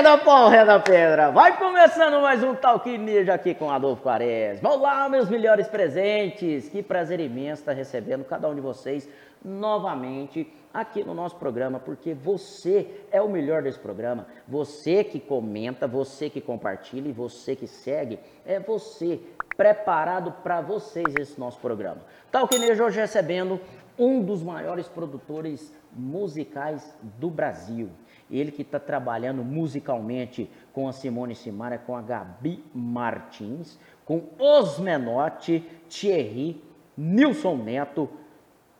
Reda pau, reda pedra. Vai começando mais um Talk Ninja aqui com Adolfo Quaresma. Olá, meus melhores presentes. Que prazer imenso estar recebendo cada um de vocês novamente aqui no nosso programa, porque você é o melhor desse programa. Você que comenta, você que compartilha e você que segue, é você preparado para vocês esse nosso programa. Talk Ninja hoje recebendo um dos maiores produtores musicais do Brasil. Ele que está trabalhando musicalmente com a Simone Simara, com a Gabi Martins, com Os Menotti, Thierry, Nilson Neto,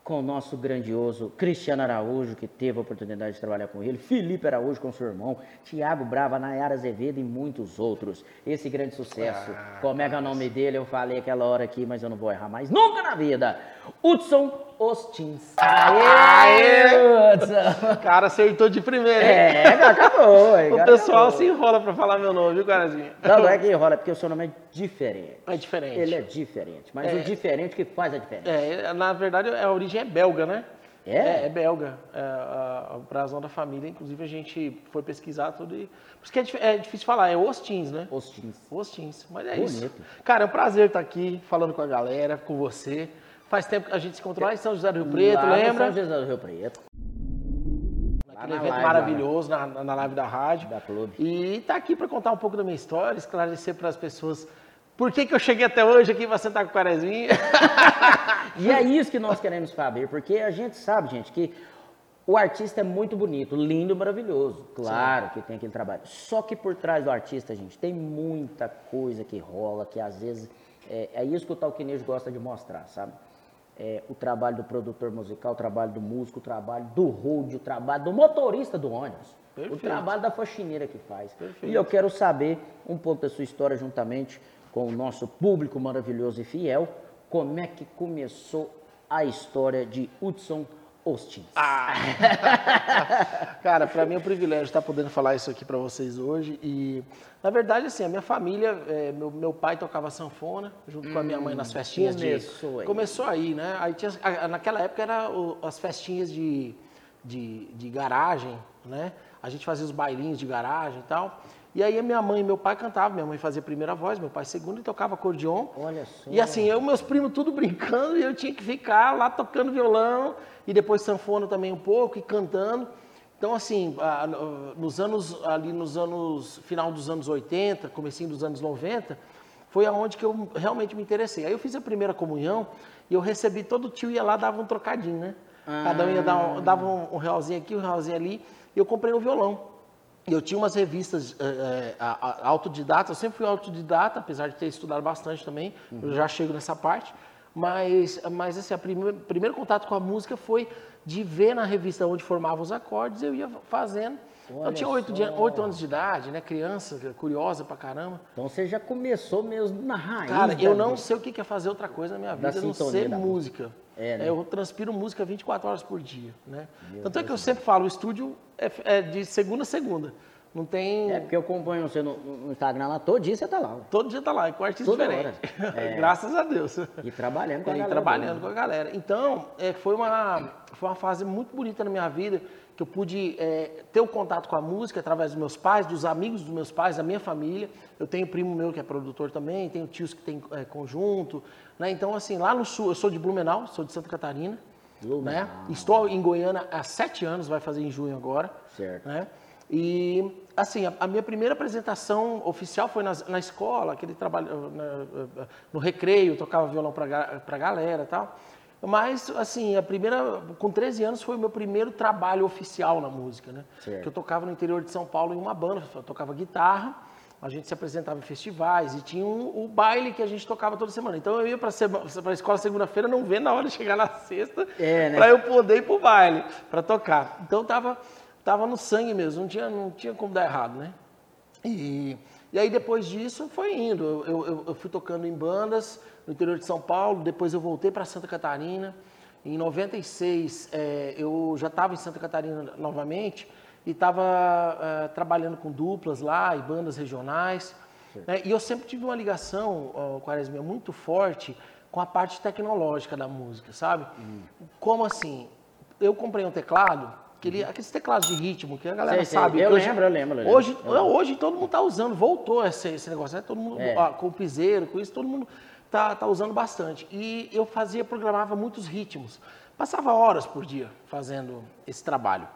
com o nosso grandioso Cristiano Araújo, que teve a oportunidade de trabalhar com ele, Felipe Araújo com seu irmão, Tiago Brava, Nayara Azevedo e muitos outros. Esse grande sucesso. Ah, Como é que é o nome dele? Eu falei aquela hora aqui, mas eu não vou errar mais nunca na vida. Hudson Ostins. Aê, Aê! Cara, acertou de primeira, hein? É, acabou. o pessoal acabou. se enrola pra falar meu nome, viu, Carazinho? Não, não é que enrola, é porque o seu nome é diferente. É diferente. Ele é diferente, mas é. o diferente que faz a diferença. É, na verdade, a origem é belga, né? É? É, é belga. É, a, a brasão da família, inclusive a gente foi pesquisar tudo e. Por isso que é, é difícil falar, é Ostins, né? Ostins. Ostins. Mas é Bonito. isso. Cara, é um prazer estar aqui falando com a galera, com você. Faz tempo que a gente se encontrou lá em São José do Rio Preto, lá lembra? São José do Rio Preto. Aquele evento live, maravilhoso na, na live da rádio. Da Clube. E tá aqui para contar um pouco da minha história, esclarecer para as pessoas por que, que eu cheguei até hoje aqui para sentar com o Quaresminha. e é isso que nós queremos saber, porque a gente sabe, gente, que o artista é muito bonito, lindo, maravilhoso. Claro Sim. que tem aquele trabalho. Só que por trás do artista, gente, tem muita coisa que rola, que às vezes é, é isso que o Talquinejo gosta de mostrar, sabe? É, o trabalho do produtor musical, o trabalho do músico, o trabalho do road, o trabalho do motorista do ônibus, Perfeito. o trabalho da faxineira que faz. Perfeito. E eu quero saber um pouco da sua história juntamente com o nosso público maravilhoso e fiel, como é que começou a história de Hudson Austin. Ah. Cara, para mim é um privilégio estar podendo falar isso aqui para vocês hoje. E, na verdade, assim, a minha família, é, meu, meu pai tocava sanfona junto hum, com a minha mãe nas hum, festinhas. Começou de, aí. Começou aí, né? Aí tinha, naquela época era o, as festinhas de, de, de garagem, né? A gente fazia os bailinhos de garagem e tal. E aí a minha mãe e meu pai cantavam, minha mãe fazia a primeira voz, meu pai segunda e tocava acordeon. Olha só. E assim, eu e meus primos tudo brincando e eu tinha que ficar lá tocando violão e depois sanfona também um pouco e cantando. Então assim, nos anos ali nos anos final dos anos 80, comecinho dos anos 90, foi aonde que eu realmente me interessei. Aí eu fiz a primeira comunhão e eu recebi todo tio ia lá dava um trocadinho, né? Ah. Cada um ia dar um, dava um, um realzinho aqui, um realzinho ali, e eu comprei um violão eu tinha umas revistas é, é, autodidata, eu sempre fui autodidata, apesar de ter estudado bastante também, uhum. eu já chego nessa parte, mas, mas assim, o primeiro, primeiro contato com a música foi de ver na revista onde formavam os acordes, eu ia fazendo. Olha eu tinha oito anos de idade, né? Criança, curiosa pra caramba. Então você já começou mesmo na raiz. Cara, eu não sei o que é fazer outra coisa na minha vida, a não ser música. É, né? Eu transpiro música 24 horas por dia, né? Meu Tanto Deus é que eu sempre falo, o estúdio é, é, de segunda a segunda. Não tem. É porque eu acompanho você no, no Instagram lá, todo dia você tá lá. Todo dia tá lá, é com artista Toda diferente. É. Graças a Deus. E trabalhando com a e galera. trabalhando com a galera. Então, é, foi, uma, foi uma fase muito bonita na minha vida, que eu pude é, ter o contato com a música através dos meus pais, dos amigos dos meus pais, da minha família. Eu tenho um primo meu que é produtor também, tenho tios que tem é, conjunto. Né? Então, assim, lá no sul, eu sou de Blumenau, sou de Santa Catarina. Blumenau. Né? Estou em Goiânia há sete anos, vai fazer em junho agora. Certo. Né? E, assim, a, a, minha primeira apresentação oficial foi na, na escola, aquele trabalho, na, no recreio, tocava violão para a galera e tal. Mas, assim, a primeira, com 13 anos foi o meu primeiro trabalho oficial na música, né? Certo. Que eu tocava no interior de São Paulo em uma banda, eu tocava guitarra, a gente se apresentava em festivais e tinha um, o baile que a gente tocava toda semana. Então eu ia para a escola segunda-feira, não vendo a hora de chegar na sexta, é, né? para eu poder ir para o baile, para tocar. Então tava, tava no sangue mesmo, não tinha, não tinha como dar errado, né? E, e aí depois disso foi indo. Eu, eu, eu fui tocando em bandas, no interior de São Paulo, depois eu voltei para Santa Catarina. Em 96, é, eu já estava em Santa Catarina novamente e estava é, trabalhando com duplas lá e bandas regionais. Né? E eu sempre tive uma ligação, ó, Quaresma, muito forte com a parte tecnológica da música, sabe? Uhum. Como assim? Eu comprei um teclado Aquele, aqueles teclados de ritmo que a galera Sei, sei. sabe. Eu hoje, lembro, eu lembro, eu lembro. Hoje, Eu hoje todo mundo tá usando, voltou esse, esse negócio, né? Todo mundo, É. ó, com o piseiro, com isso, todo mundo tá, tá usando bastante. E eu fazia, programava muitos ritmos. Passava horas por dia fazendo esse trabalho.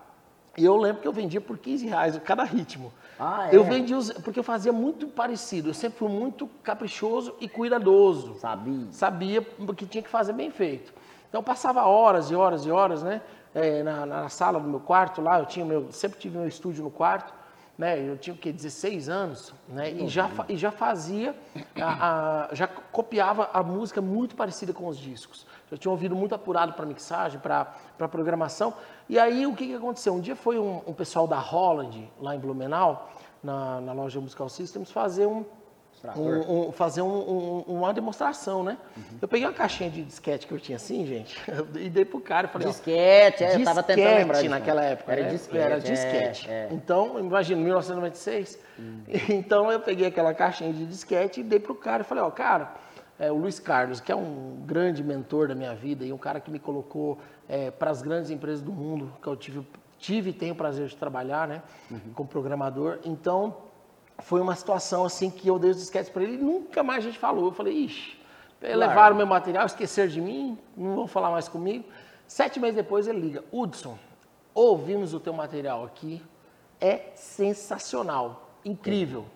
E eu lembro que eu vendia por 15 reais cada ritmo. Ah, é? Eu vendia, os- porque eu fazia muito parecido. Eu sempre fui muito caprichoso e cuidadoso Sabia. sabia que tinha que fazer bem feito. Então passava horas e horas e horas, né? Eh, na, na sala do meu quarto lá, eu tinha meu, sempre tive meu estúdio no quarto, né? Eu tinha o quê? 16 anos, né? E já, e já fazia, a- a- já copiava a música muito parecida com os discos. Já tinha ouvido muito apurado para mixagem, para programação. E aí o que, que aconteceu? Um dia foi um, um pessoal da Holland, lá em Blumenau, na, na loja Musical Systems, fazer um, um- um- fazer um- um- uma demonstração, né? Eu peguei uma caixinha de disquete que eu tinha assim, gente, e dei pro cara e falei, Disquete, é, eu tava tentando lembrar disso, naquela né? época, Era né? disquete. Era é, disquete. é. Então, imagina, 1996. Então eu peguei aquela caixinha de disquete e dei pro cara e falei, ó, cara, é, o Luiz Carlos, que é um grande mentor da minha vida e um cara que me colocou para as grandes empresas do mundo, que eu tive, tive e tenho o prazer de trabalhar, né, como programador. Então, foi uma situação assim que eu dei os disquetes para ele e nunca mais a gente falou. Eu falei, ixi, levaram meu material, esqueceram de mim, não vão falar mais comigo. Sete meses depois ele liga, Hudson, ouvimos o teu material aqui, é sensacional, incrível.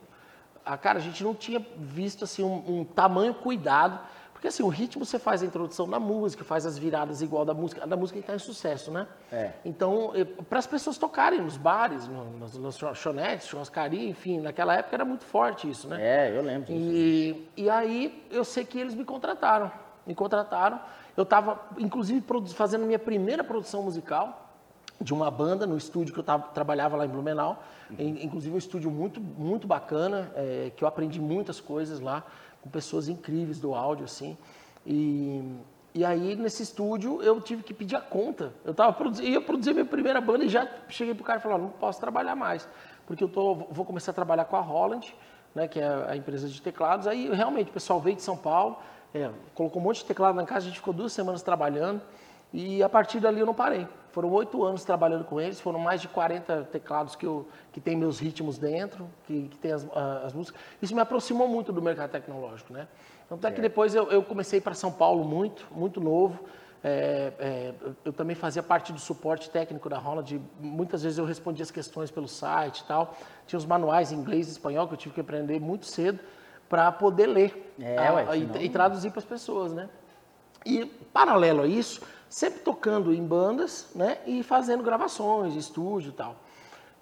A cara, a gente não tinha visto assim um, um tamanho cuidado, porque assim, o ritmo você faz a introdução da música, faz as viradas igual da música, da música que está em sucesso, né? É. Então, para as pessoas tocarem nos bares, no- nas nas lanchonetes, churrascaria, enfim, naquela época era muito forte isso, né? É, eu lembro disso. E, e aí eu sei que eles me contrataram. Me contrataram. Eu estava, inclusive, fazendo minha primeira produção musical de uma banda no estúdio que eu tava, trabalhava lá em Blumenau. In- Inclusive um estúdio muito, muito bacana, é, que eu aprendi muitas coisas lá, com pessoas incríveis do áudio, assim. E, e aí, nesse estúdio, eu tive que pedir a conta. Eu tava produzi- ia produzir minha primeira banda e já cheguei pro cara e falei, não posso trabalhar mais, porque eu tô, vou começar a trabalhar com a Holland, né, que é a empresa de teclados. Aí, realmente, o pessoal veio de São Paulo, é, colocou um monte de teclado na casa, a gente ficou duas semanas trabalhando, e a partir dali eu não parei. Foram oito anos trabalhando com eles, foram mais de 40 teclados que, eu, que tem meus ritmos dentro, que, que tem as, as músicas. Isso me aproximou muito do mercado tecnológico, né? Tanto é que depois eu, eu comecei para São Paulo muito, muito novo. É, é, eu- também fazia parte do suporte técnico da Holland. Muitas vezes eu respondia as questões pelo site e tal. Tinha os manuais em inglês e espanhol que eu tive que aprender muito cedo para poder ler É, a- ué, a- e- e traduzir para as pessoas, né? E paralelo a isso, sempre tocando em bandas, né? E fazendo gravações, estúdio e tal.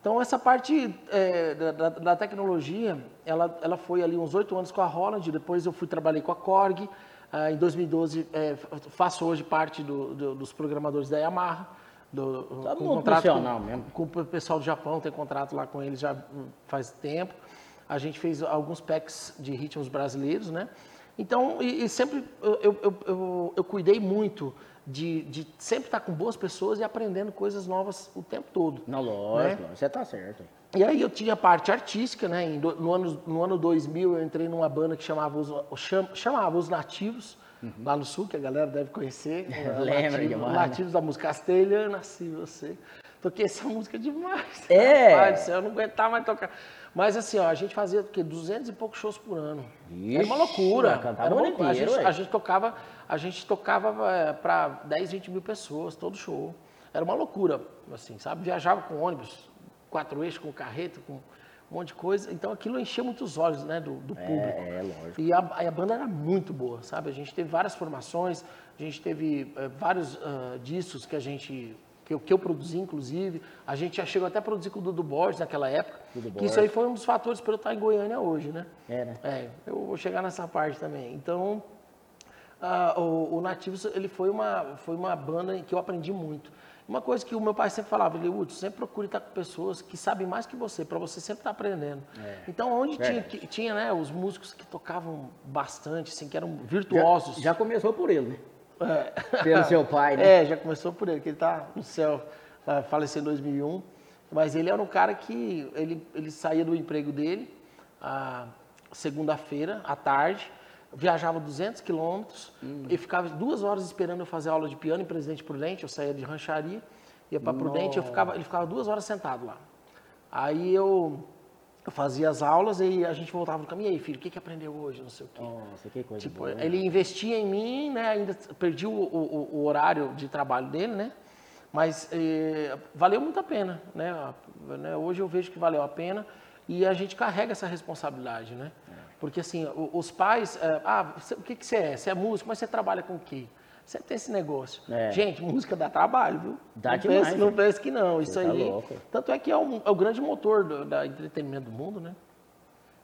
Então essa parte é, da, da- tecnologia, ela, ela foi ali uns oito anos com a Holland, depois eu fui trabalhei com a Korg. Ah, em 2012 é, faço hoje parte do- do- dos programadores da Yamaha. Do, Tá com contrato com, mesmo. com o pessoal do Japão, tem contrato lá com eles já hum, faz tempo. A gente fez alguns packs de ritmos brasileiros, né? Então, e, e sempre eu, eu, eu, eu, eu cuidei muito de, de sempre estar com boas pessoas e aprendendo coisas novas o tempo todo. Não, lógico, Né? você tá certo. E aí eu tinha a parte artística, né? No, ano, no ano 2000 eu entrei numa banda que chamava Os, cham- chamava Os Nativos, lá no Sul, que a galera deve conhecer. né? Uhum. Lembra Nativos, demais, Nativos da música castelhana, nasci você. Toquei essa música demais. É? Rapaz, do céu, eu não aguentava mais tocar. Mas assim, ó, a gente fazia o quê? 200 e poucos shows por ano. era uma Ixi, loucura. Era uma loucura. A inteiro, gente, ué. a gente tocava, a gente tocava para 10, 20 mil pessoas, todo show. Era uma loucura, assim, sabe? Viajava com ônibus, quatro eixos, com carreta, com um monte de coisa. Então aquilo enchia muitos olhos, né, do, do público. É, lógico. E a, a banda era muito boa, sabe? A gente teve várias formações, a gente teve eh, vários ah, discos que a gente que eu, que eu produzi, inclusive. A gente já chegou até a produzir com o Dudu Borges naquela época. Dudu que isso aí foi um dos fatores para eu estar em Goiânia hoje, né? É, né? É, eu vou chegar nessa parte também. Então, ah, o, o Nativos, ele foi uma, foi uma banda em que eu aprendi muito. Uma coisa que o meu pai sempre falava, ele, Hudson, sempre procure estar com pessoas que sabem mais que você, para você sempre estar aprendendo. Então, onde tinha, Verdade. que- tinha né, os músicos que tocavam bastante, assim, que eram virtuosos. Já começou por ele, né? É. Pelo seu pai, né? É, já começou por ele, que ele tá no céu, ah, faleceu em 2001. Mas ele era um cara que ele, ele saía do emprego dele a segunda-feira à tarde, viajava 200 quilômetros Hum. e ficava duas horas esperando eu fazer aula de piano em Presidente Prudente. Eu saía de rancharia Ia para Prudente, eu ficava, ele ficava duas horas sentado lá. Aí eu, eu fazia as aulas e a gente voltava no caminho. E aí, filho, o que, que aprendeu hoje? Não sei o quê. Nossa, que coisa Tipo, boa. ele investia em mim, né? Ainda perdi o, o- o horário de trabalho dele, né? Mas eh, valeu muito a pena, né? Né? Hoje eu vejo que valeu a pena e a gente carrega essa responsabilidade, né? Porque assim, os pais, eh, ah, o que, que você é? Você é músico, mas você trabalha com o quê? Você tem esse negócio. É. Gente, música dá trabalho, viu? Dá não demais, pense, não né? pense que não. Isso tá aí. louco. Tanto é que é, um- é o grande motor do da entretenimento do mundo, né?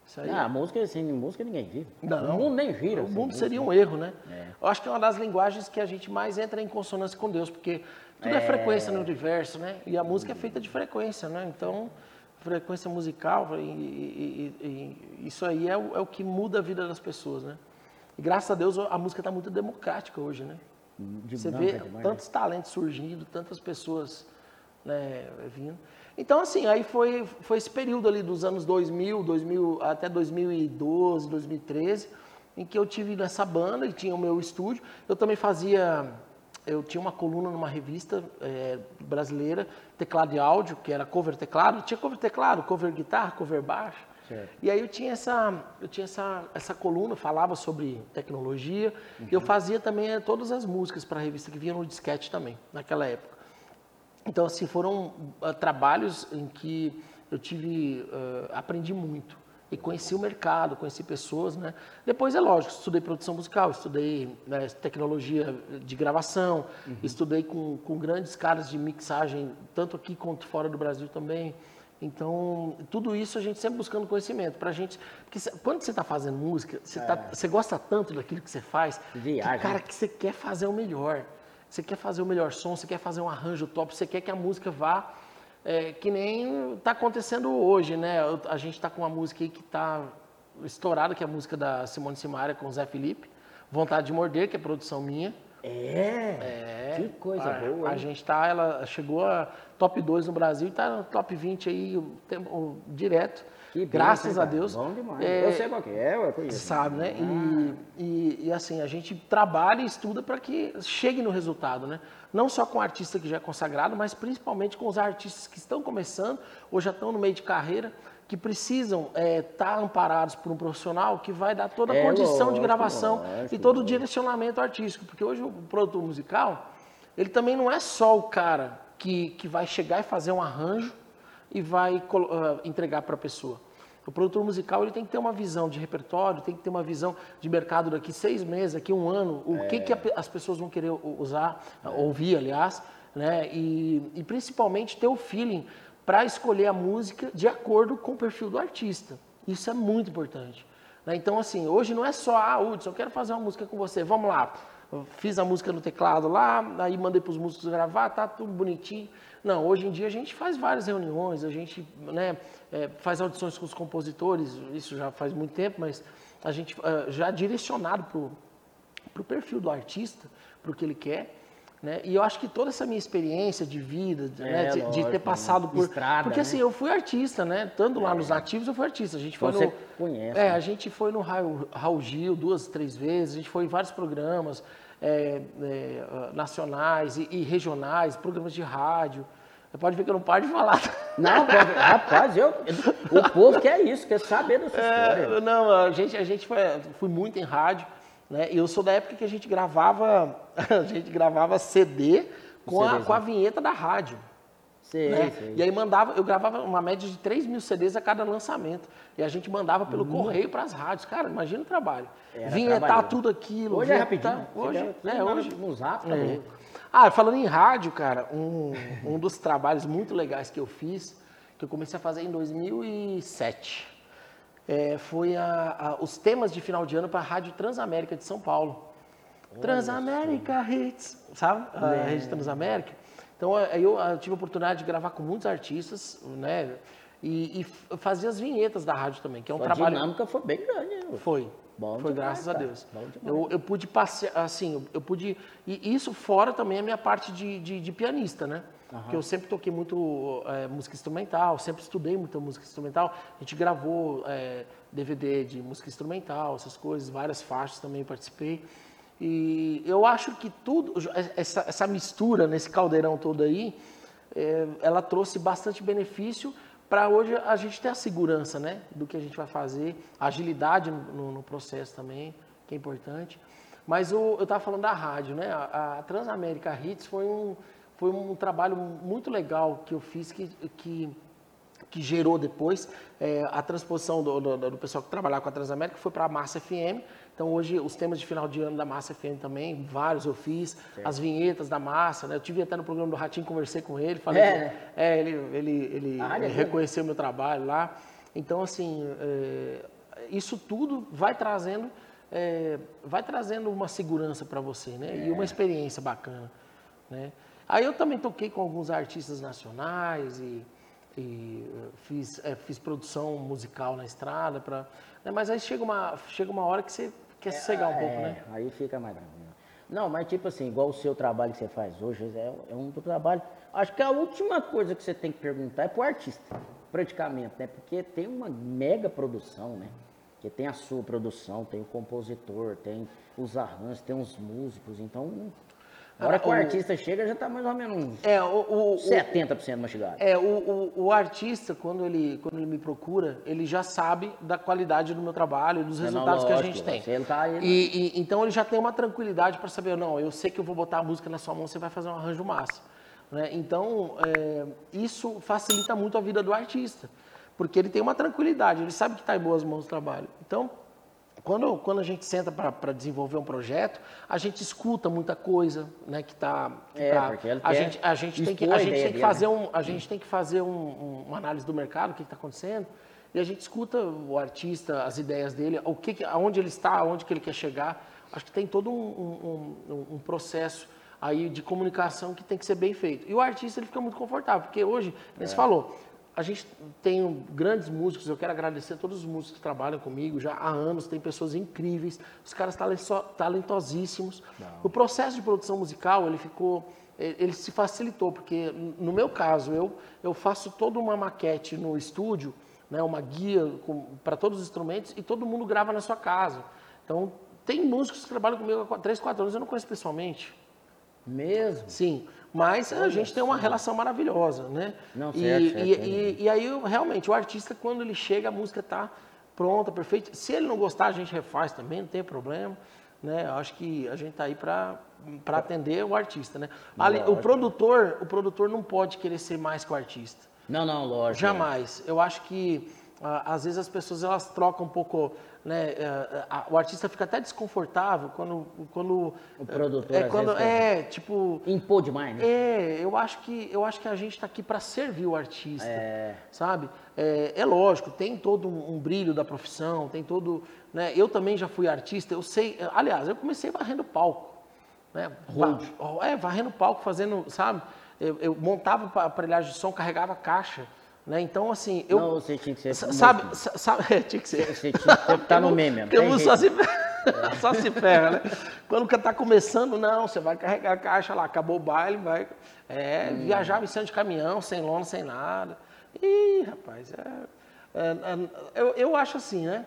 Isso aí. Ah, música, sem música ninguém vive. Não. O mundo nem gira. O mundo música. seria um erro, né? Eu acho que é uma das linguagens que a gente mais entra em consonância com Deus, porque tudo é, frequência no universo, né? E a música é feita de frequência, né? Então, frequência musical, e, e- e- isso aí é o, é o que muda a vida das pessoas, né? E graças a Deus a música está muito democrática hoje, né? De- Você não, vê demais, tantos talentos surgindo, tantas pessoas né, vindo. Então, assim, aí foi, foi esse período ali dos anos 2000, 2000 até 2012, 2013, em que eu tive nessa banda e tinha o meu estúdio. Eu também fazia, eu tinha uma coluna numa revista eh, brasileira, teclado e áudio, que era cover teclado. Tinha cover teclado, cover guitarra, cover baixo. Certo. E aí eu tinha essa, eu tinha essa, essa coluna, falava sobre tecnologia. E eu fazia também eh, todas as músicas para a revista que vinha no disquete também, naquela época. Então, assim, foram ah, trabalhos em que eu tive, ah, aprendi muito. E conheci o mercado, conheci pessoas, né? Depois, é lógico, estudei produção musical, estudei né, tecnologia de gravação, estudei com, com grandes caras de mixagem, tanto aqui quanto fora do Brasil também. Então, tudo isso a gente sempre buscando conhecimento. Pra gente, porque cê- quando você está fazendo música, você, tá- você gosta tanto daquilo que você faz, Viagem. que, cara, que você quer fazer o melhor. Você quer fazer o melhor som, você quer fazer um arranjo top, você quer que a música vá é, que nem está acontecendo hoje, né? A gente está com uma música aí que está estourada, que é a música da Simone Simaria com o Zé Felipe, Vontade de Morder, que é produção minha. É. Que coisa a, boa. A hein? gente tá, ela chegou a top 2 no Brasil e está no top 20 aí o tempo- o- direto. Que Graças bênção, a cara. Deus. Bom demais. É, Eu sei qual que é, eu conheço. sabe, né? E, e, e, assim, a gente trabalha e estuda para que chegue no resultado, né? Não só com o artista que já é consagrado, mas principalmente com os artistas que estão começando ou já estão no meio de carreira, que precisam estar amparados por um profissional que vai dar toda a É, condição de lógico, gravação lógico, e todo o direcionamento artístico, porque hoje o produtor musical, ele também não é só o cara que, que vai chegar e fazer um arranjo e vai ah, entregar para a pessoa. O produtor musical ele tem que ter uma visão de repertório, tem que ter uma visão de mercado daqui seis meses, daqui um ano, o que, que a as pessoas vão querer usar, ouvir, aliás, né? E, e principalmente ter o feeling para escolher a música de acordo com o perfil do artista. Isso é muito importante. né? Então, assim, hoje não é só, ah, Hudson, eu quero fazer uma música com você, vamos lá. Eu fiz a música no teclado lá, aí mandei para os músicos gravar, tá tudo bonitinho. Não, hoje em dia a gente faz várias reuniões, a gente né, é, faz audições com os compositores, isso já faz muito tempo, mas a gente ah, já direcionado para o perfil do artista, para o que ele quer. Né? E eu acho que toda essa minha experiência de vida, de, né, É, de- de, lógico, ter né? passado por. Estrada, porque né? assim, eu fui artista, né? Tanto lá nos nativos eu fui artista. A gente foi Você no. conhece, É, né? a gente foi no Raul, Raul Gil duas, três vezes, a gente foi em vários programas é, é, nacionais e, e regionais, programas de rádio. Você pode ver que eu não paro de falar. Não, rapaz, eu, o povo quer isso, quer saber dessa história. É, não, a gente, a gente foi, fui muito em rádio, né? E eu sou da época que a gente gravava, a gente gravava CD com a, com a vinheta da rádio. Sei, né? sei. E aí mandava, eu gravava uma média de 3 mil CDs a cada lançamento. E a gente mandava pelo correio para as rádios. Cara, imagina o trabalho. Era Vinhetar trabalhoso. tudo aquilo. Hoje é rapidinho. Hoje, é, dá- hoje. No zap, tá É. Ah, falando em rádio, cara, um, um dos trabalhos muito legais que eu fiz, que eu comecei a fazer em 2007, é, foi a- a- os temas de final de ano para a Rádio Transamérica de São Paulo. Transamérica Hits, sabe? A Rede Transamérica. Então, aí eu, eu tive a oportunidade de gravar com muitos artistas, né? E, e f- fazia as vinhetas da rádio também, que é um A trabalho... dinâmica foi bem grande, hein? Foi. Bom foi demais, graças a cara. Deus. Bom demais. Eu, eu pude passear, assim, eu- eu pude. E isso fora também a minha parte de, de, de pianista, né? Porque eu sempre toquei muito é, música instrumental, sempre estudei muita música instrumental. A gente gravou é, DVD de música instrumental, essas coisas, várias faixas também participei. E eu acho que tudo, essa, essa mistura nesse caldeirão todo aí, é, ela trouxe bastante benefício para hoje a gente ter a segurança né, do que a gente vai fazer, a agilidade no, no processo também, que é importante. Mas o, eu estava falando da rádio, né? A, a, Transamérica Hits foi um, foi um trabalho muito legal que eu fiz que, que, que gerou depois é, a transposição do, do, do, pessoal que trabalhava com a Transamérica, foi para a Massa FM. Então hoje os temas de final de ano da Massa FM também, vários eu fiz, certo. as vinhetas da Massa, né? Eu tive até no programa do Ratinho, conversei com ele, falei é, que, é ele, ele, ele, ah, ele reconheceu meu trabalho lá. Então assim, é, isso tudo vai trazendo é, vai trazendo uma segurança para você, né? É. E uma experiência bacana, né? Aí eu também toquei com alguns artistas nacionais e, e eh, fiz, é, fiz produção musical na estrada, pra, né? mas aí chega uma, chega uma hora que você quer é, sossegar um pouco, né? Aí fica mais bravo. Né? Não, mas tipo assim, igual o seu trabalho que você faz hoje, é, é um trabalho. Acho que a última coisa que você tem que perguntar é pro artista, praticamente, né? Porque tem uma mega produção, né? que tem a sua produção, tem o compositor, tem os arranjos, tem os músicos, então a hora que o, o artista chega já está mais ou menos é, o, o, 70% mastigado. É, o, o, o, artista, quando ele, quando ele me procura, ele já sabe da qualidade do meu trabalho, dos é, resultados não, lógico, que a gente tem. Ele tá, ele... E, e, então ele já tem uma tranquilidade para saber, não, eu sei que eu vou botar a música na sua mão, você vai fazer um arranjo massa. Né? Então, é, isso facilita muito a vida do artista porque ele tem uma tranquilidade, ele sabe que está em boas mãos o trabalho. Então, quando, quando a gente senta para desenvolver um projeto, a gente escuta muita coisa, né, que está é, tá, a gente a gente tem que a gente tem que fazer um a gente tem que fazer um, um, uma análise do mercado, o que está acontecendo, e a gente escuta o artista, as ideias dele, o que, aonde ele está, aonde que ele quer chegar. Acho que tem todo um, um, um processo aí de comunicação que tem que ser bem feito. E o artista ele fica muito confortável, porque hoje, é. você falou, a gente tem grandes músicos, eu quero agradecer a todos os músicos que trabalham comigo já há anos, tem pessoas incríveis, os caras talentosíssimos. Não. O processo de produção musical, ele ficou, ele se facilitou, porque no meu caso, eu, eu faço toda uma maquete no estúdio, né, uma guia para todos os instrumentos e todo mundo grava na sua casa. Então, tem músicos que trabalham comigo há 3, 4 anos, eu não conheço pessoalmente. Mesmo? Sim. Mas a gente tem uma relação maravilhosa, né? Não, certo, e, certo, e, e, e, aí, realmente, o artista, quando ele chega, a música está pronta, perfeita. Se ele não gostar, a gente refaz também, não tem problema. Né? Eu acho que a gente está aí para atender o artista, né? Ali, o produtor, o produtor não pode querer ser mais que o artista. Não, não, lógico. Jamais. Eu acho que às vezes as pessoas elas trocam um pouco né, é, é, o artista fica até desconfortável quando quando o produtor é quando é tipo impor demais né? é eu acho que eu acho que a gente está aqui para servir o artista é. sabe? É, é, lógico tem todo um, um, brilho da profissão tem todo né eu também já fui artista eu sei aliás eu comecei varrendo palco né? É varrendo palco fazendo sabe? Eu, eu montava aparelhagem de som carregava caixa né? Então, assim, eu. Não, você tinha que ser. Sabe, sabe, é, tinha que ser. Você tinha que estar no meme, Porque o só se, só se ferra, né? Quando está começando, não, você vai carregar a caixa lá, acabou o baile, vai. É, hum. em cima de caminhão, sem lona, sem nada. Ih, rapaz, é, é, é, eu, eu acho assim, né?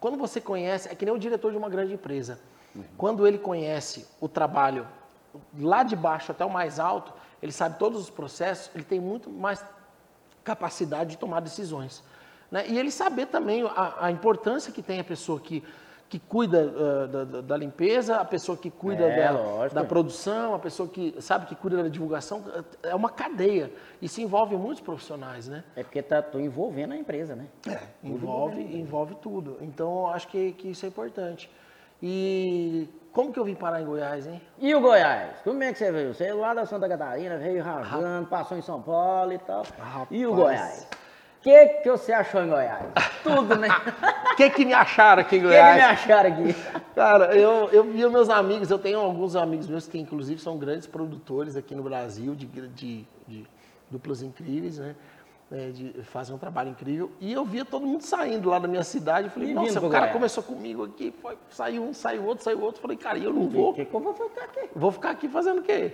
Quando você conhece, é que nem o diretor de uma grande empresa. Uhum. Quando ele conhece o trabalho lá de baixo até o mais alto, ele sabe todos os processos, ele tem muito mais capacidade de tomar decisões. Né? E ele saber também a, a, importância que tem a pessoa que, que cuida uh, da, da, limpeza, a pessoa que cuida é, da, da, produção, a pessoa que sabe que cuida da divulgação. É uma cadeia. E se envolve muitos profissionais, né? É porque está envolvendo a empresa, né? É, envolve, envolve tudo. Então, acho que, que isso é importante. E como que eu vim parar em Goiás, hein? E o Goiás? Como é que você veio? Você é lá da Santa Catarina, veio rasgando, passou em São Paulo e tal. Rapaz. E o Goiás? O que, que você achou em Goiás? Tudo, né? O que, que me acharam aqui em Goiás? O que, que me acharam aqui? Cara, eu, eu vi meus amigos, eu tenho alguns amigos meus que inclusive são grandes produtores aqui no Brasil de, de, de duplas incríveis, né? É, de fazer um trabalho incrível. E eu via todo mundo saindo lá da minha cidade. Eu falei, e nossa, o cara começou comigo aqui, foi, saiu um, saiu outro, saiu outro. Falei, cara, eu não vou. Que, que eu vou ficar aqui? Vou ficar aqui fazendo o quê?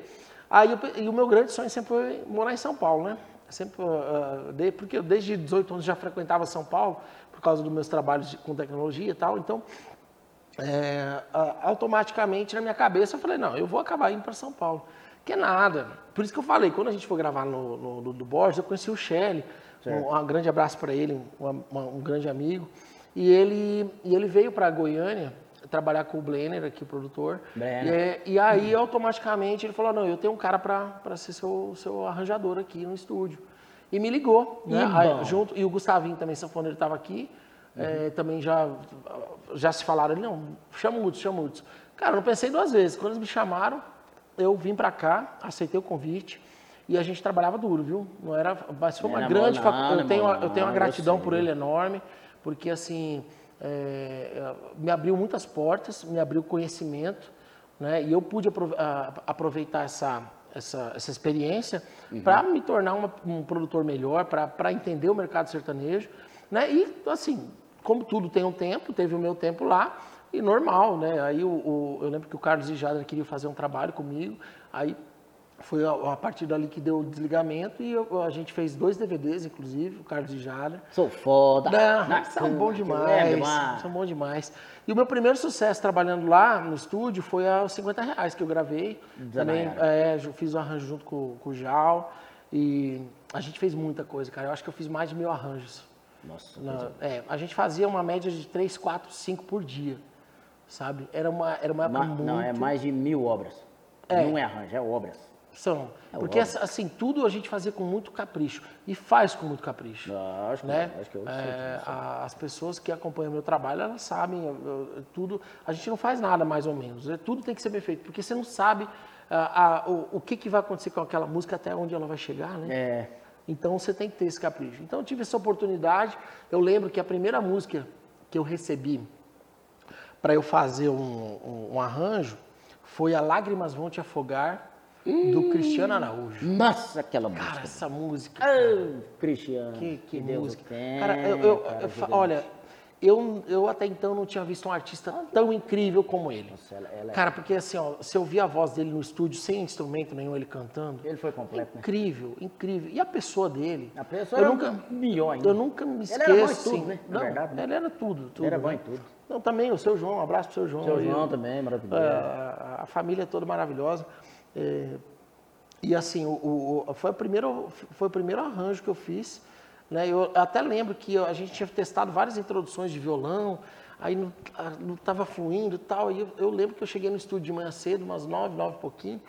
Aí eu, e o meu grande sonho sempre foi morar em São Paulo, né? Sempre, uh, de, porque eu desde 18 anos já frequentava São Paulo, por causa dos meus trabalhos de, com tecnologia e tal. Então, é, automaticamente na minha cabeça eu falei, não, eu vou acabar indo para São Paulo. Que é nada. Por isso que eu falei, quando a gente foi gravar no, no, no do Borges, eu conheci o Shelly. Um, um, grande abraço para ele, um, um, grande amigo. E ele, e ele veio para Goiânia trabalhar com o Blenner aqui, o produtor. E, é, e, aí, automaticamente, ele falou, não, eu tenho um cara para ser seu, seu arranjador aqui no estúdio. E me ligou, né? Aí, junto, e o Gustavinho também, sanfoneiro, estava aqui. Uhum. É, também já, já se falaram, não, chama o Hudson, chama o Hudson. Cara, eu não pensei duas vezes. Quando eles me chamaram, eu vim para cá, aceitei o convite. E a gente trabalhava duro, viu? Não era, mas foi uma grande faculdade. Eu tenho, eu tenho uma gratidão por ele enorme, porque assim, é, me abriu muitas portas, me abriu conhecimento, né? E eu pude aproveitar essa, essa, essa experiência uhum. para me tornar uma, um produtor melhor, para entender o mercado sertanejo, né? E assim, como tudo tem um tempo, teve o meu tempo lá, e normal, né? Aí o, o eu lembro que o Carlos Ijadra queria fazer um trabalho comigo, aí foi a, a, partir dali que deu o desligamento e eu, a gente fez dois DVDs, inclusive, o Carlos e Jada. Sou foda. Não, são bons demais. São bons demais. E o meu primeiro sucesso trabalhando lá no estúdio foi aos 50 reais que eu gravei. Também é, fiz o um arranjo junto com, com o Jal. E a gente fez muita coisa, cara. Eu acho que eu fiz mais de mil arranjos. Nossa. Na, é, a gente fazia uma média de 3, 4, 5 por dia. Sabe? Era uma, era uma Ma, muito... Não, é mais de mil obras. É. Não é arranjo, é obras. São. É Porque, assim, tudo a gente fazia com muito capricho. E faz com muito capricho. Ah, acho, né? que, acho que eu é, As pessoas que acompanham meu trabalho, elas sabem eu, eu, tudo. A gente não faz nada mais ou menos. É, tudo tem que ser bem feito. Porque você não sabe a, a, o, o que, que vai acontecer com aquela música até onde ela vai chegar, né? É. Então você tem que ter esse capricho. Então eu tive essa oportunidade. Eu lembro que a primeira música que eu recebi para eu fazer um, um, um arranjo foi a Lágrimas Vão Te Afogar do Cristiano Araújo. Nossa, aquela música. Cara, essa música. Oh, Cristiano. Que, que, que música. Tem, cara, eu, eu, cara, eu olha, eu, eu até então não tinha visto um artista tão incrível como ele. Nossa, ela, ela é... Cara, porque assim, ó, se eu vi a voz dele no estúdio sem instrumento nenhum, ele cantando. Ele foi completo, Incrível, né? incrível. E a pessoa dele. A pessoa eu nunca, melhor ainda. Eu nunca me esqueço. Ele era bom em tudo, assim, né? Não, verdade, né? ele era tudo. tudo ele era bom né? em tudo. Não, também o seu João, um abraço pro seu João. Seu João também, maravilhoso. É, a família toda maravilhosa. É, e assim, o, o, foi, o primeiro, foi o primeiro arranjo que eu fiz. Né? Eu até lembro que a gente tinha testado várias introduções de violão, aí não estava fluindo e tal. E eu, eu, lembro que eu cheguei no estúdio de manhã cedo, umas nove, nove e pouquinho.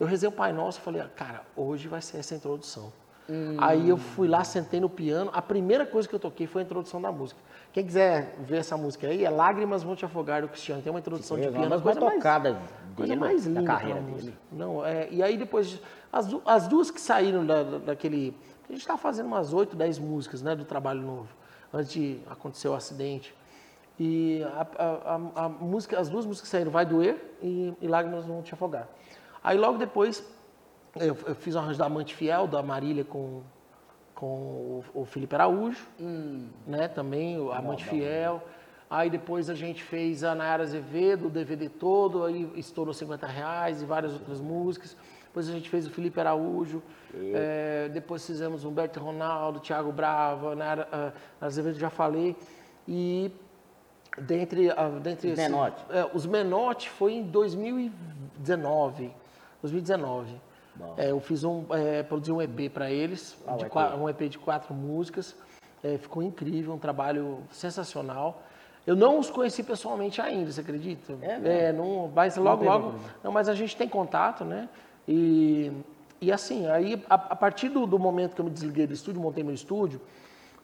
Eu rezei o Pai Nosso e falei, ah, cara, hoje vai ser essa introdução. Hum. Aí eu fui lá, sentei no piano. A primeira coisa que eu toquei foi a introdução da música. Quem quiser ver essa música aí, é Lágrimas Vão Te Afogar do Cristiano. Tem uma introdução de piano. Coisa mais tocada mais, coisa mais linda da carreira dele. Não, é, e aí depois, as, as duas que saíram da, daquele... A gente estava fazendo umas 8, 10 músicas né, do Trabalho Novo, antes de acontecer o acidente. E a, a, a, a música, as duas músicas saíram, Vai Doer e, e Lágrimas Vão Te Afogar. Aí logo depois eu, eu fiz o arranjo da Amante Fiel, da Marília com, com o, o Felipe Araújo, hum. né? Também, o Amante Fiel. Aí depois a gente fez a Nayara Azevedo, o DVD todo, aí estourou 50 reais e várias outras músicas. Depois a gente fez o Felipe Araújo. É, depois fizemos Humberto Ronaldo, Thiago Brava, Nayara uh, Azevedo já falei. E dentre, uh, dentre os Menotti. É, os Menotti foi em 2019. 2019. É, eu fiz um, é, produzi um EP para eles, ah, de, EP. um EP de quatro músicas. É, ficou incrível, um trabalho sensacional. Eu não os conheci pessoalmente ainda, você acredita? É, é não, mas logo, logo. Não, mas a gente tem contato, né? E, e assim, aí a, a partir do, do, momento que eu me desliguei do estúdio, montei meu estúdio,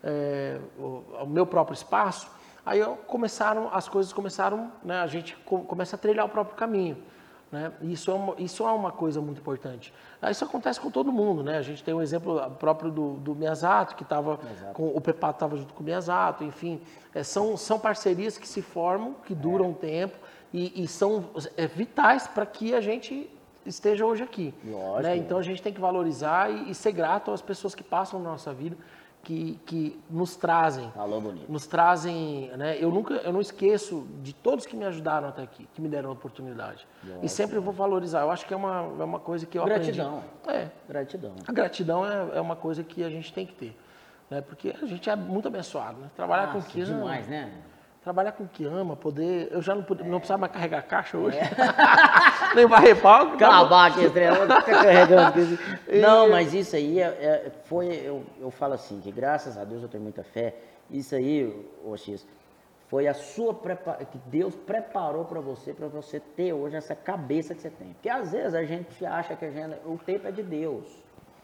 é, o, o, meu próprio espaço, aí eu começaram, as coisas começaram, né? A gente começa a trilhar o próprio caminho. Né? Isso, é uma, isso é uma coisa muito importante. Ah, isso acontece com todo mundo, né? A gente tem um exemplo próprio do, do Miyazato, que estava com o Pepato estava junto com o Miyazato, enfim, é, são, são parcerias que se formam, que duram é. um tempo e, e são é, vitais para que a gente esteja hoje aqui. Lógico, né? Então a gente tem que valorizar e, e ser grato às pessoas que passam na nossa vida que, que nos trazem. Falou bonito. Nos trazem, né? Eu nunca, eu não esqueço de todos que me ajudaram até aqui, que me deram a oportunidade. Nossa, e sempre vou valorizar. Eu acho que é uma, é uma coisa que eu gratidão. aprendi. É. Gratidão. A gratidão é, é uma coisa que a gente tem que ter. Né? Porque a gente é muito abençoado, né? Trabalhar Nossa, com aquilo. demais, né? Trabalhar com o que ama, poder. Eu já não, não precisava mais carregar caixa hoje. É. Nem pau. Acabar aqui, fica carregando. Não, mas isso aí é, é, foi. Eu, eu falo assim, que graças a Deus eu tenho muita fé. Isso aí, ô X, foi a sua preparação, que Deus preparou para você, para você ter hoje essa cabeça que você tem. Porque às vezes a gente acha que gente, o tempo é de Deus.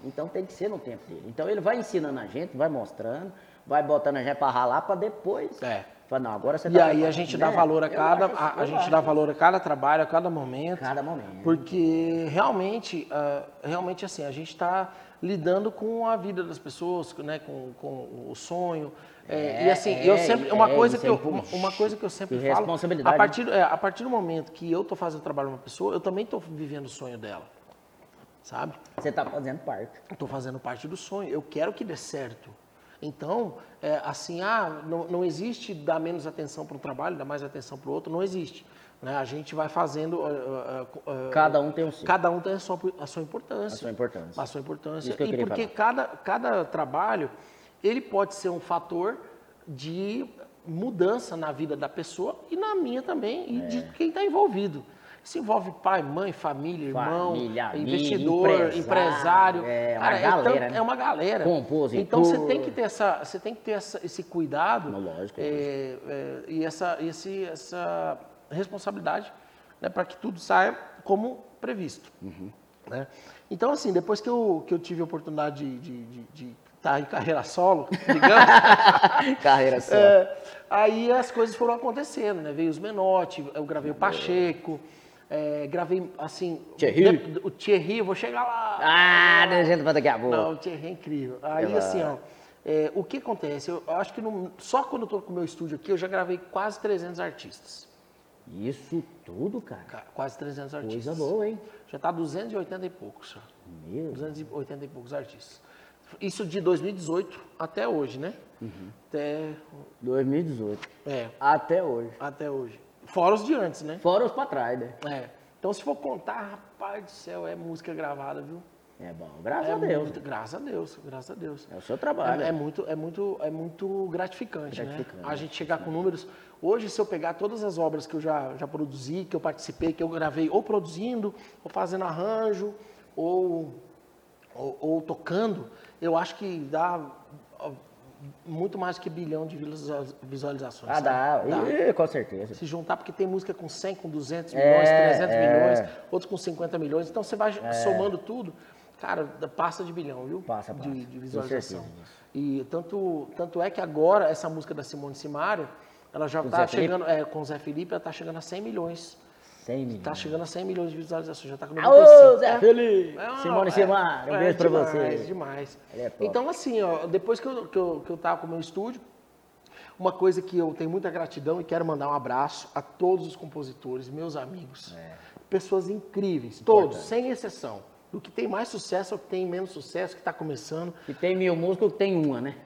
Então tem que ser no tempo dele. Então ele vai ensinando a gente, vai mostrando, vai botando a gente para ralar para depois. É. Fala, não, agora você E tá aí a gente dá valor a cada, a, a gente dá valor a cada trabalho, a cada momento. Cada momento. Porque realmente, uh, realmente assim, a gente está lidando com a vida das pessoas, né, com, com o sonho. É, e assim, é, eu sempre uma é, coisa que eu, uma, uma, coisa que eu sempre que falo, a partir é, a partir do momento que eu estou fazendo trabalho com uma pessoa, eu também estou vivendo o sonho dela, sabe? Você está fazendo parte. Estou fazendo parte do sonho. Eu quero que dê certo. Então, é, assim, ah, não, não existe dar menos atenção para um trabalho, dar mais atenção para o outro, não existe. Né? A gente vai fazendo. Uh, uh, cada um tem o seu. Cada um tem a sua, a sua importância. A sua importância. A sua importância. e porque cada, cada trabalho, ele pode ser um fator de mudança na vida da pessoa e na minha também, e é. de quem está envolvido. Isso envolve pai, mãe, família, irmão, família, investidor, empresário. empresário. É uma Cara, galera. É, né? é, uma galera. Compositor. Então você tem que ter, essa, você tem que ter essa, esse cuidado. lógico. É, é, e essa, esse, essa responsabilidade né, para que tudo saia como previsto. Uhum. Né? Então, assim, depois que eu, que eu tive a oportunidade de, de, de, de estar em carreira solo, digamos. carreira solo. É, aí as coisas foram acontecendo, né? Veio os Menotti, eu gravei o Pacheco. É, gravei assim. Thierry? O Thierry, vou chegar lá. Ah, a gente vai daqui a pouco. Não, o Thierry é incrível. Aí, assim, ó. É, o que acontece? Eu, acho que no, só quando eu tô com o meu estúdio aqui, eu já gravei quase 300 artistas. Isso tudo, cara? Quase 300 artistas. Coisa boa, hein? Já tá 280 e poucos. Meu 280 e poucos artistas. Isso de 2018 até hoje, né? Uhum. Até. 2018. É. Até hoje. Até hoje. Fora os de antes, né? Fora os pra trás, né? É. Então, se for contar, rapaz do céu, é música gravada, viu? É bom, graças é a Deus. Muito, graças a Deus, graças a Deus. É o seu trabalho. É, é muito, é muito, é muito gratificante, né? gratificante né? A gente chegar com números. Hoje, se eu pegar todas as obras que eu já, já produzi, que eu participei, que eu gravei, ou produzindo, ou fazendo arranjo, ou, ou, ou tocando, eu acho que dá muito mais que bilhão de visualizações. Ah, dá. dá. com certeza. Se juntar, porque tem música com 100, com 200 milhões, é, 300 é. milhões, outros com 50 milhões. Então você vai é. somando tudo, cara, passa de bilhão, viu? Passa, passa. De, de visualização. E tanto, tanto é que agora essa música da Simone Simaria, ela já está chegando, é, com o Zé Felipe, ela está chegando a 100 milhões 100 milhões. Tá chegando a 100 milhões de visualizações, já tá com 95. Alô, Zé Felipe! É, Simone é, Simar, um é, beijo pra demais, você. Demais, é então, assim, ó, depois que eu, que, eu, que eu tava com o meu estúdio, uma coisa que eu tenho muita gratidão e quero mandar um abraço a todos os compositores, meus amigos. É. Pessoas incríveis, Importante. todos, sem exceção. O que tem mais sucesso é o que tem menos sucesso, que está começando. E tem mil músicos, tem uma, né?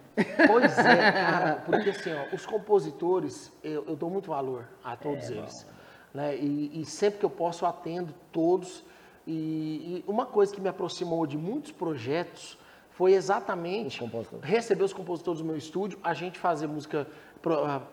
Pois é, cara, porque assim, ó, os compositores, eu, eu dou muito valor a todos é, eles. Bom. Né? E, e, sempre que eu posso, eu atendo todos. E, e, uma coisa que me aproximou de muitos projetos foi exatamente os receber os compositores do meu estúdio, a gente fazer música,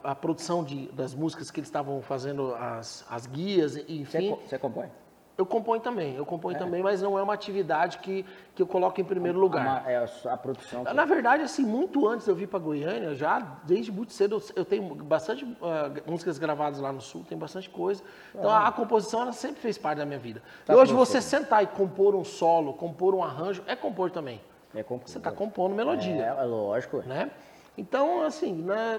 a, a produção de, das músicas que eles estavam fazendo, as, as guias, enfim. Você, você compõe? Eu componho também, eu componho é. também, mas não é uma atividade que, que eu coloco em primeiro lugar. É a produção. Que... Na verdade, assim, muito antes eu vir para Goiânia, já desde muito cedo eu tenho bastante uh, músicas gravadas lá no sul, tem bastante coisa. Então ah. a, a, composição ela sempre fez parte da minha vida. Tá e hoje você sentar e compor um solo, compor um arranjo, é compor também. É compor. Você está compondo melodia. É, é lógico. Né? Então, assim, na,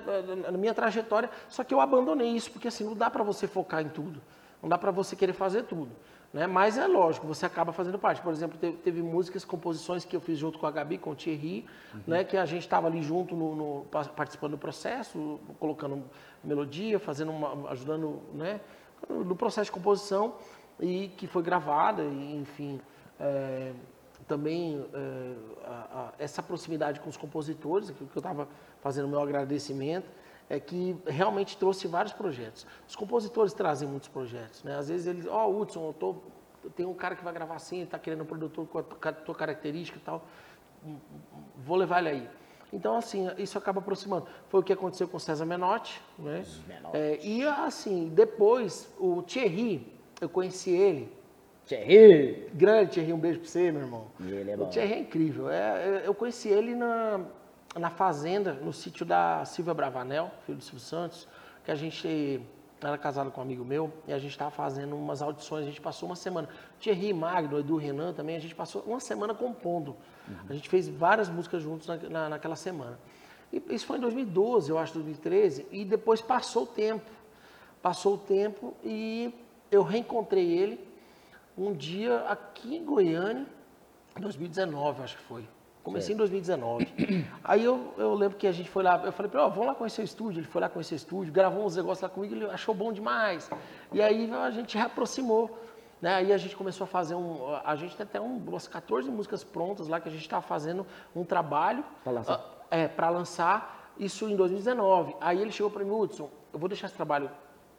na, minha trajetória, só que eu abandonei isso, porque assim, não dá para você focar em tudo. Não dá para você querer fazer tudo. Né? Mas é lógico, você acaba fazendo parte. Por exemplo, teve, teve, músicas, composições que eu fiz junto com a Gabi, com o Thierry, uhum. né? que a gente estava ali junto, no, no, participando do processo, colocando melodia, fazendo uma, ajudando né? no processo de composição, e que foi gravada, e, enfim. É, também é, a, a, essa proximidade com os compositores, que eu estava fazendo meu agradecimento, é que realmente trouxe vários projetos. Os compositores trazem muitos projetos, né? Às vezes eles, ó, oh, Hudson, eu tô, tem um cara que vai gravar assim, está querendo um produtor com a tua característica e tal, vou levar ele aí. Então, assim, isso acaba aproximando. Foi o que aconteceu com o César Menotti, né? Menotti. É, e, assim, depois, o Thierry, eu conheci ele. Thierry! Grande Thierry, um beijo pra você, meu irmão. Ele é O bom. Thierry é incrível. É, eu conheci ele na, na fazenda, no sítio da Silvia Bravanel, filho do Silvio Santos, que a gente era casado com um amigo meu e a gente estava fazendo umas audições. A gente passou uma semana. Thierry, Magno, Edu, Renan também, a gente passou uma semana compondo. A gente fez várias músicas juntos na, na- naquela semana. E isso foi em 2012, eu acho, 2013, e depois passou o tempo. Passou o tempo e eu reencontrei ele um dia aqui em Goiânia, em 2019, acho que foi. Comecei em 2019. Aí eu, eu lembro que a gente foi lá, eu falei para ele, ó, vamos lá conhecer o estúdio. Ele foi lá conhecer o estúdio, gravou uns negócios lá comigo, ele achou bom demais. E aí a gente reaproximou. Né? Aí a gente começou a fazer um. A gente tem até um, umas 14 músicas prontas lá que a gente estava fazendo um trabalho Pra lançar. ah, é, para lançar isso em 2019. Aí ele chegou para mim, Hudson, eu vou deixar esse trabalho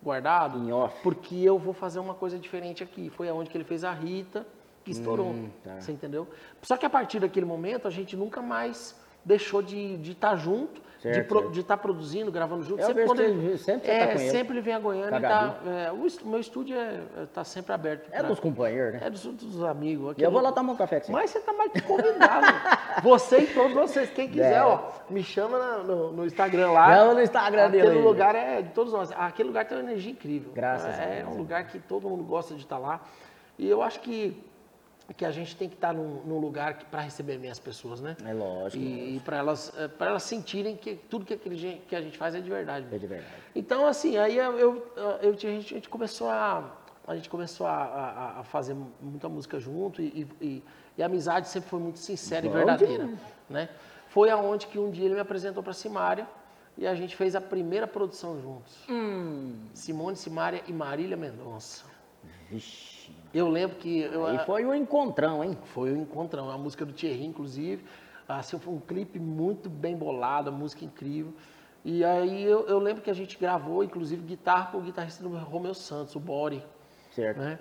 guardado Em off. porque eu vou fazer uma coisa diferente aqui. Foi aonde que ele fez a Rita, que estourou. tá. Você entendeu? Só que a partir daquele momento a gente nunca mais deixou de estar junto, Certo, de pro- estar produzindo, gravando junto. Eu sempre quando ele, sempre é, tá sempre ele vem a Goiânia Cagadinho. tá, é, o, meu estúdio está sempre aberto. É pra- dos companheiros, né? é dos, dos amigos. E eu vou aquele- lá tomar um café com você. mas você tá mais convidado. você e todos vocês. Quem quiser, É. ó, me chama no, no Instagram lá. Chama no Instagram dele Aquele lugar é de todos nós. Aquele lugar tem uma energia incrível. Graças a É Deus, um é. lugar que todo mundo gosta de estar lá. E eu acho que, que a gente tem que estar num, num lugar para receber bem as pessoas, né? É lógico. E, e para elas, para elas sentirem que tudo que, aquele, que a gente faz é de verdade. É de verdade. Então, assim, aí eu, eu, eu- a, gente, a gente começou a. A gente começou a, a- a fazer muita música junto e, e- e a amizade sempre foi muito sincera e Bom verdadeira. demais. Né? Foi aonde que um dia ele me apresentou para Simária e a gente fez a primeira produção juntos. Hum. Simone Simária e Marília Mendonça. Vixe. Eu lembro que. Eu, Aí foi um encontrão, hein? foi o encontrão, a música do Thierry, inclusive. Assim, foi um clipe muito bem bolado, a música incrível. E aí eu, eu lembro que a gente gravou, inclusive, guitarra com o guitarrista do Romeu Santos, o Bori. Certo. Né?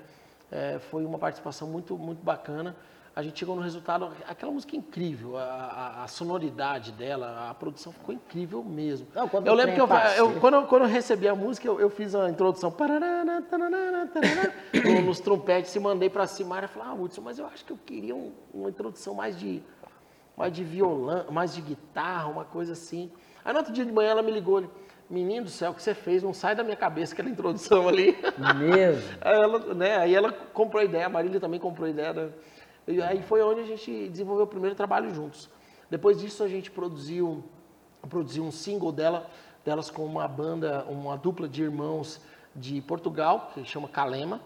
É, foi uma participação muito, muito bacana. A gente chegou no resultado, aquela música é incrível, a, a- a sonoridade dela, a produção ficou incrível mesmo. Não, eu lembro que eu, eu- quando, eu, quando eu recebi a música, eu, eu fiz a introdução tararana, tararana, nos trompetes e mandei pra Simária e falei, ah, Hudson, mas eu acho que eu queria um- uma introdução mais de, mais de violão, mais de guitarra, uma coisa assim. Aí no outro dia de manhã ela me ligou, ele, menino do céu, o que você fez? Não sai da minha cabeça aquela introdução ali. Mesmo. Aí ela, né, aí ela comprou a ideia, a Marília também comprou a ideia. né? E aí foi onde a gente desenvolveu o primeiro trabalho juntos. Depois disso a gente produziu, produziu um single dela, delas com uma banda, uma dupla de irmãos de Portugal, que chama Calema.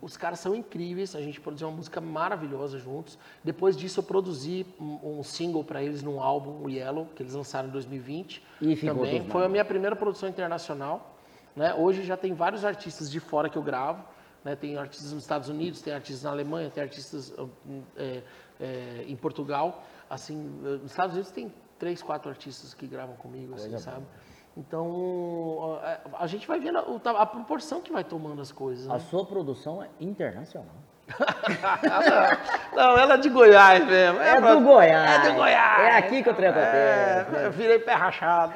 Os caras são incríveis, a gente produziu uma música maravilhosa juntos. Depois disso eu produzi um, um single para eles num álbum, o Yellow, que eles lançaram em 2020. E também. Foi a minha primeira produção internacional. Né? Hoje já tem vários artistas de fora que eu gravo. Né? Tem artistas nos Estados Unidos, tem artistas na Alemanha, tem artistas uh, é, é, em Portugal. Assim, uh, nos Estados Unidos tem três, quatro artistas que gravam comigo, assim, sabe? Então, a- a gente vai vendo a, a proporção que vai tomando as coisas. A Né? sua produção é internacional. Não, ela é de Goiás mesmo. É pra- do Goiás. É do Goiás. É aqui que o trem acontece. É, eu virei pé rachado.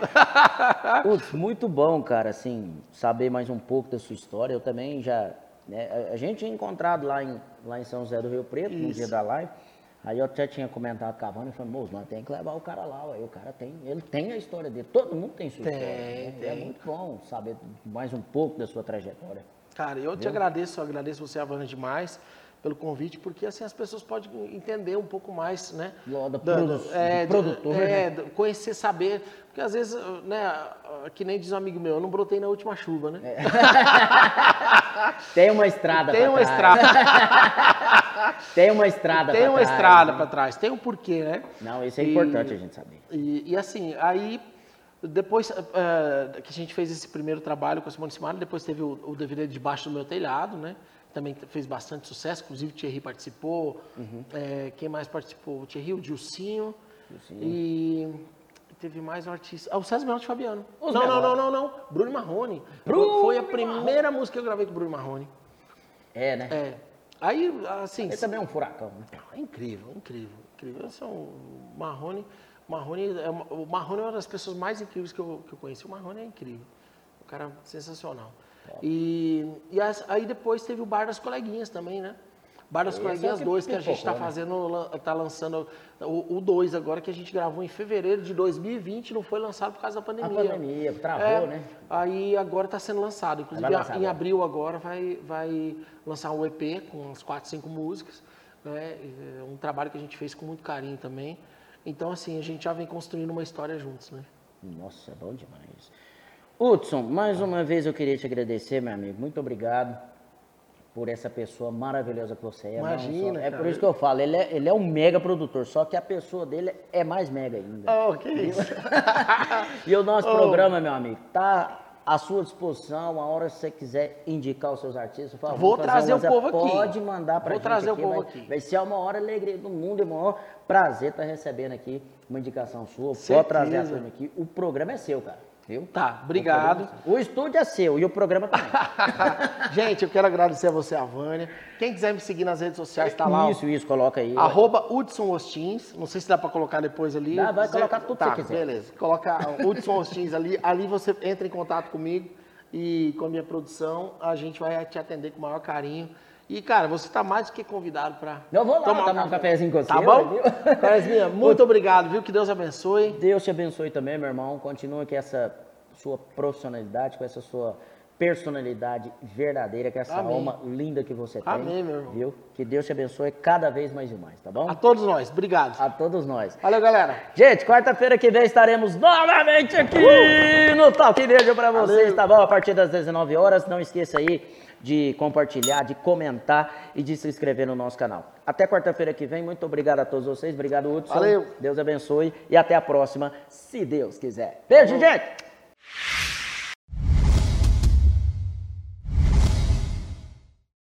Putz, muito bom, cara, assim, saber mais um pouco da sua história. Eu também já. Né, a- a gente tinha encontrado lá em, lá em São José do Rio Preto, no dia da live. Aí eu até tinha comentado com a Vânia e falei, moço, nós tem que levar o cara lá. Ué. O cara tem, ele tem a história dele. Todo mundo tem sua Tem, história. né? É tem. muito bom saber mais um pouco da sua trajetória. Cara, eu te agradeço, eu agradeço você, Havana, demais pelo convite, porque assim as pessoas podem entender um pouco mais, né? Da da- produ- é, do produtor, é, né? do- conhecer, saber, porque às vezes, né, que nem diz um amigo meu, eu não brotei na última chuva, né? Tem uma estrada Tem pra uma trás. estrada, Tem uma estrada tem pra uma trás, estrada né? para trás, tem um porquê, né? Não, isso é E- importante a gente saber. E, e assim, aí depois eh, que a gente fez esse primeiro trabalho com a Simone Simara, depois teve o, o DVD Debaixo do Meu Telhado, né? Também fez bastante sucesso, inclusive o Thierry participou. Uhum. Eh, quem mais participou? O Thierry, o Dilcinho. Dilcinho. E teve mais um artista. Ah, o César Menotti Fabiano. Os não, não, não, não, não. Bruno Marrone. Bruno Foi a primeira música que eu gravei com o Bruno Marrone. É, né? É. Aí, assim. Ele também é um furacão, né? É incrível, incrível, incrível. Esse é um Marrone. Marrone é uma, o Marrone é uma das pessoas mais incríveis que eu, que eu conheci. O Marrone é incrível. O cara sensacional. E, e as- aí depois teve o Bar das Coleguinhas também, né? Bar das Esse Coleguinhas é o que 2, que a gente está né? fazendo, lan- tá lançando o 2 agora, que a gente gravou em fevereiro de 2020, não foi lançado por causa da A pandemia. pandemia, travou, É, né? Aí agora está sendo lançado. Inclusive, lançar em abril agora vai, vai lançar um EP com umas 4, 5 músicas. Né? É um trabalho que a gente fez com muito carinho também. Então, assim, a gente já vem construindo uma história juntos, né? Nossa, é bom demais. Hudson, mais uma vez eu queria te agradecer, meu amigo. Muito obrigado por essa pessoa maravilhosa que você é. Imagina, só- É por isso que eu falo, ele é, ele é um mega produtor, só que a pessoa dele é mais mega ainda. Oh, que isso. E o nosso Oh. programa, meu amigo, tá à sua disposição, a hora que você quiser indicar os seus artistas. por favor, Vou trazer uma- o povo aqui. Pode mandar pra Vou trazer o povo vai, aqui. Vai ser a maior alegria do mundo e o maior prazer estar recebendo aqui uma indicação sua. Certeza. Pode trazer a aqui. O programa é seu, cara. Viu? Tá, obrigado. O, é estúdio é seu e o programa também. gente, eu quero agradecer a você, a Vânia. Quem quiser me seguir nas redes sociais, tá lá. Isso, isso, coloca aí. Arroba Hudson Ostins. Não sei se dá pra colocar depois ali. Dá, vai Zé- colocar tudo que tá, você quiser. beleza. Coloca Hudson Ostins ali. Ali você entra em contato comigo e com a minha produção. A gente vai te atender com o maior carinho. E, cara, você tá mais do que convidado pra Eu vou lá tomar tomar um cafezinho com você, Tá bom? Caresminha, muito obrigado, viu? Que Deus abençoe. Deus te abençoe também, meu irmão. Continua com essa sua profissionalidade, com essa sua personalidade verdadeira, com essa Amém. alma linda que você tem. Amém, meu irmão. Viu? Que Deus te abençoe cada vez mais e mais, tá bom? A todos nós, obrigado. A todos nós. Valeu, galera. Gente, quarta-feira que vem estaremos novamente aqui no Talk Verde pra vocês, Valeu. tá bom? A partir das 19 horas. Não esqueça aí de compartilhar, de comentar e de se inscrever no nosso canal. Até quarta-feira que vem. Muito obrigado a todos vocês. Obrigado, Hudson. Valeu. Deus abençoe e até a próxima, se Deus quiser. Beijo, gente!